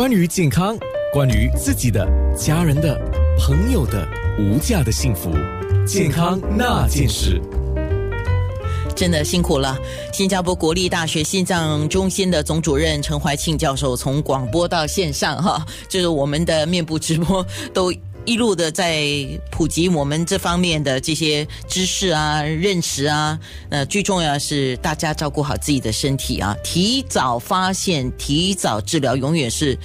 关于健康，关于自己的、家人的、朋友的无价的幸福，健康那件事。真的辛苦了，新加坡国立大学心脏中心的总主任陈怀庆教授，从广播到线上，哈，就是我们的面部直播都。一路的在普及我们这方面的这些知识啊、认识啊，那，最重要是大家照顾好自己的身体啊，提早发现、提早治疗，永远是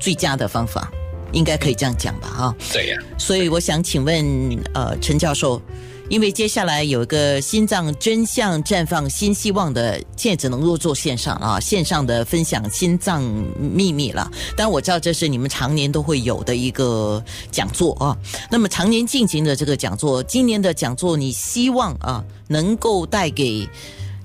最佳的方法，应该可以这样讲吧？哈，对呀。所以我想请问，呃，陈教授。因为接下来有一个心脏真相绽放新希望的，现在只能够做线上啊，线上的分享心脏秘密了。但我知道这是你们常年都会有的一个讲座啊。那么常年进行的这个讲座，今年的讲座，你希望啊能够带给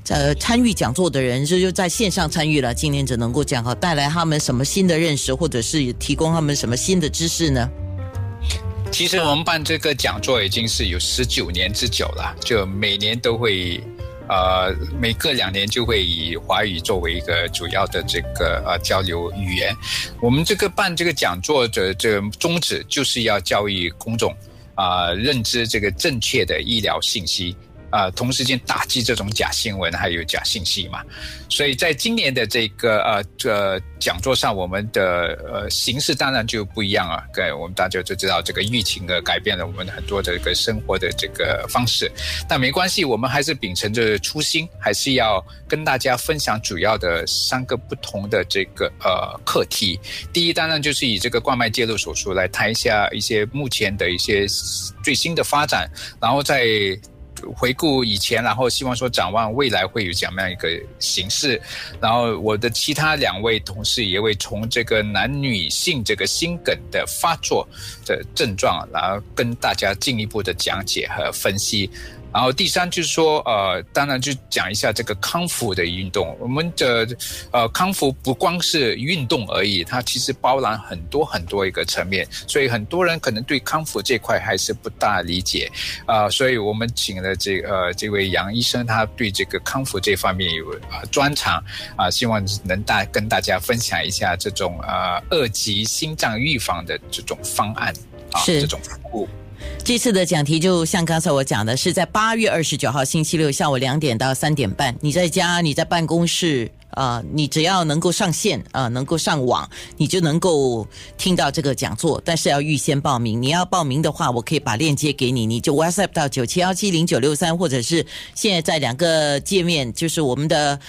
呃参与讲座的人，就就在线上参与了，今年只能够讲哈，带来他们什么新的认识，或者是提供他们什么新的知识呢？其实我们办这个讲座已经是有十九年之久了，就每年都会，呃，每隔两年就会以华语作为一个主要的这个呃交流语言。我们这个办这个讲座的这个宗旨就是要教育公众啊，认知这个正确的医疗信息。啊，同时间打击这种假新闻还有假信息嘛，所以在今年的这个呃这讲座上，我们的呃形式当然就不一样啊。对，我们大家都知道，这个疫情的改变了我们很多的一个生活的这个方式，但没关系，我们还是秉承着初心，还是要跟大家分享主要的三个不同的这个呃课题。第一，当然就是以这个冠脉介入手术来谈一下一些目前的一些最新的发展，然后再。回顾以前，然后希望说展望未来会有怎么样一个形式。然后我的其他两位同事也会从这个男女性这个心梗的发作的症状，然后跟大家进一步的讲解和分析。然后第三就是说，呃，当然就讲一下这个康复的运动。我们的呃康复不光是运动而已，它其实包含很多很多一个层面。所以很多人可能对康复这块还是不大理解啊。所以我们请了这呃这位杨医生，他对这个康复这方面有呃专长啊，希望能大跟大家分享一下这种呃二级心脏预防的这种方案啊，这种服务。这次的讲题就像刚才我讲的，是在八月二十九号星期六下午两点到三点半。你在家，你在办公室啊，你只要能够上线啊，能够上网，你就能够听到这个讲座。但是要预先报名。你要报名的话，我可以把链接给你，你就 WhatsApp 到九七幺七零九六三，或者是现在在两个界面，就是我们的。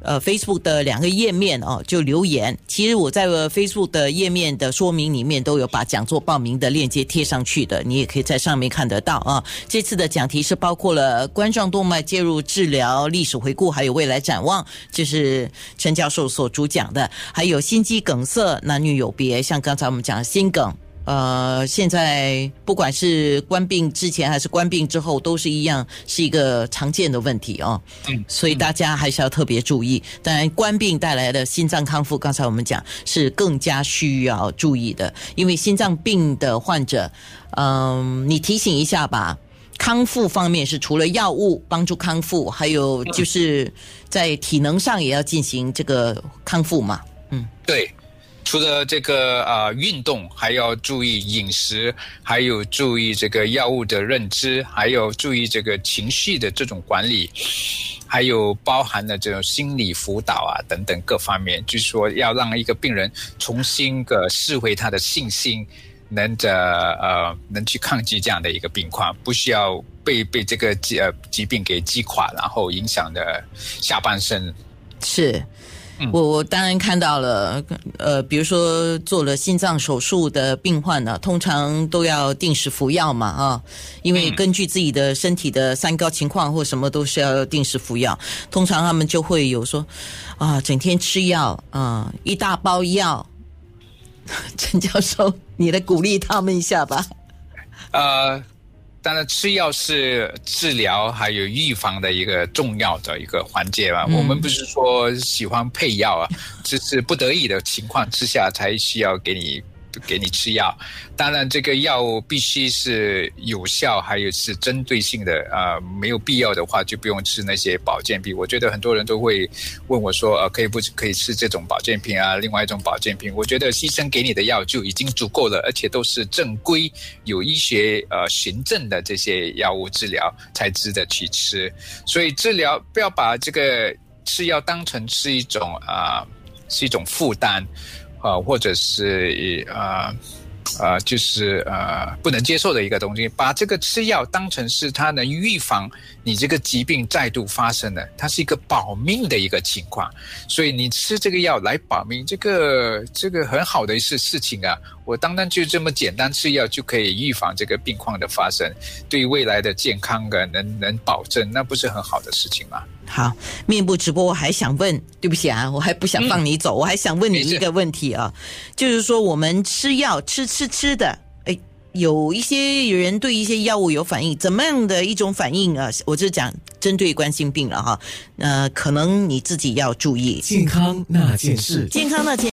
呃，Facebook 的两个页面哦，就留言。其实我在 Facebook 的页面的说明里面都有把讲座报名的链接贴上去的，你也可以在上面看得到啊。这次的讲题是包括了冠状动脉介入治疗历史回顾，还有未来展望，就是陈教授所主讲的，还有心肌梗塞男女有别，像刚才我们讲心梗。呃，现在不管是关病之前还是关病之后，都是一样，是一个常见的问题哦。嗯，所以大家还是要特别注意。当然，关病带来的心脏康复，刚才我们讲是更加需要注意的，因为心脏病的患者，嗯，你提醒一下吧。康复方面是除了药物帮助康复，还有就是在体能上也要进行这个康复嘛。嗯，对。除了这个啊运动，还要注意饮食，还有注意这个药物的认知，还有注意这个情绪的这种管理，还有包含了这种心理辅导啊等等各方面，就是说要让一个病人重新的释回他的信心，能着呃能去抗击这样的一个病况，不需要被被这个疾呃疾病给击垮，然后影响的下半身是。我我当然看到了，呃，比如说做了心脏手术的病患呢，通常都要定时服药嘛，啊，因为根据自己的身体的三高情况或什么都是要定时服药。通常他们就会有说，啊，整天吃药，啊，一大包药。陈教授，你来鼓励他们一下吧。呃。当然，吃药是治疗还有预防的一个重要的一个环节嘛。我们不是说喜欢配药啊，只是不得已的情况之下才需要给你给你吃药。当然，这个药物必须是有效，还有是针对性的啊。没有必要的话，就不用吃那些保健品。我觉得很多人都会问我说：“呃，可以不可以吃这种保健品啊？另外一种保健品？”我觉得医生给你的药就已经足够了，而且都是正规、有医学呃行政的这些药物治疗才值得去吃。所以治疗不要把这个吃药当成是一种啊，是一种负担啊，或者是啊。呃，就是呃不能接受的一个东西，把这个吃药当成是它能预防你这个疾病再度发生的，它是一个保命的一个情况，所以你吃这个药来保命，这个这个很好的一次事情啊。我单单就这么简单吃药就可以预防这个病况的发生，对未来的健康的能能保证，那不是很好的事情吗？好，面部直播，我还想问，对不起啊，我还不想放你走，我还想问你一个问题啊，就是说我们吃药吃吃吃的，哎，有一些人对一些药物有反应，怎么样的一种反应啊？我就讲针对冠心病了哈，呃，可能你自己要注意健康那件事，健康那件。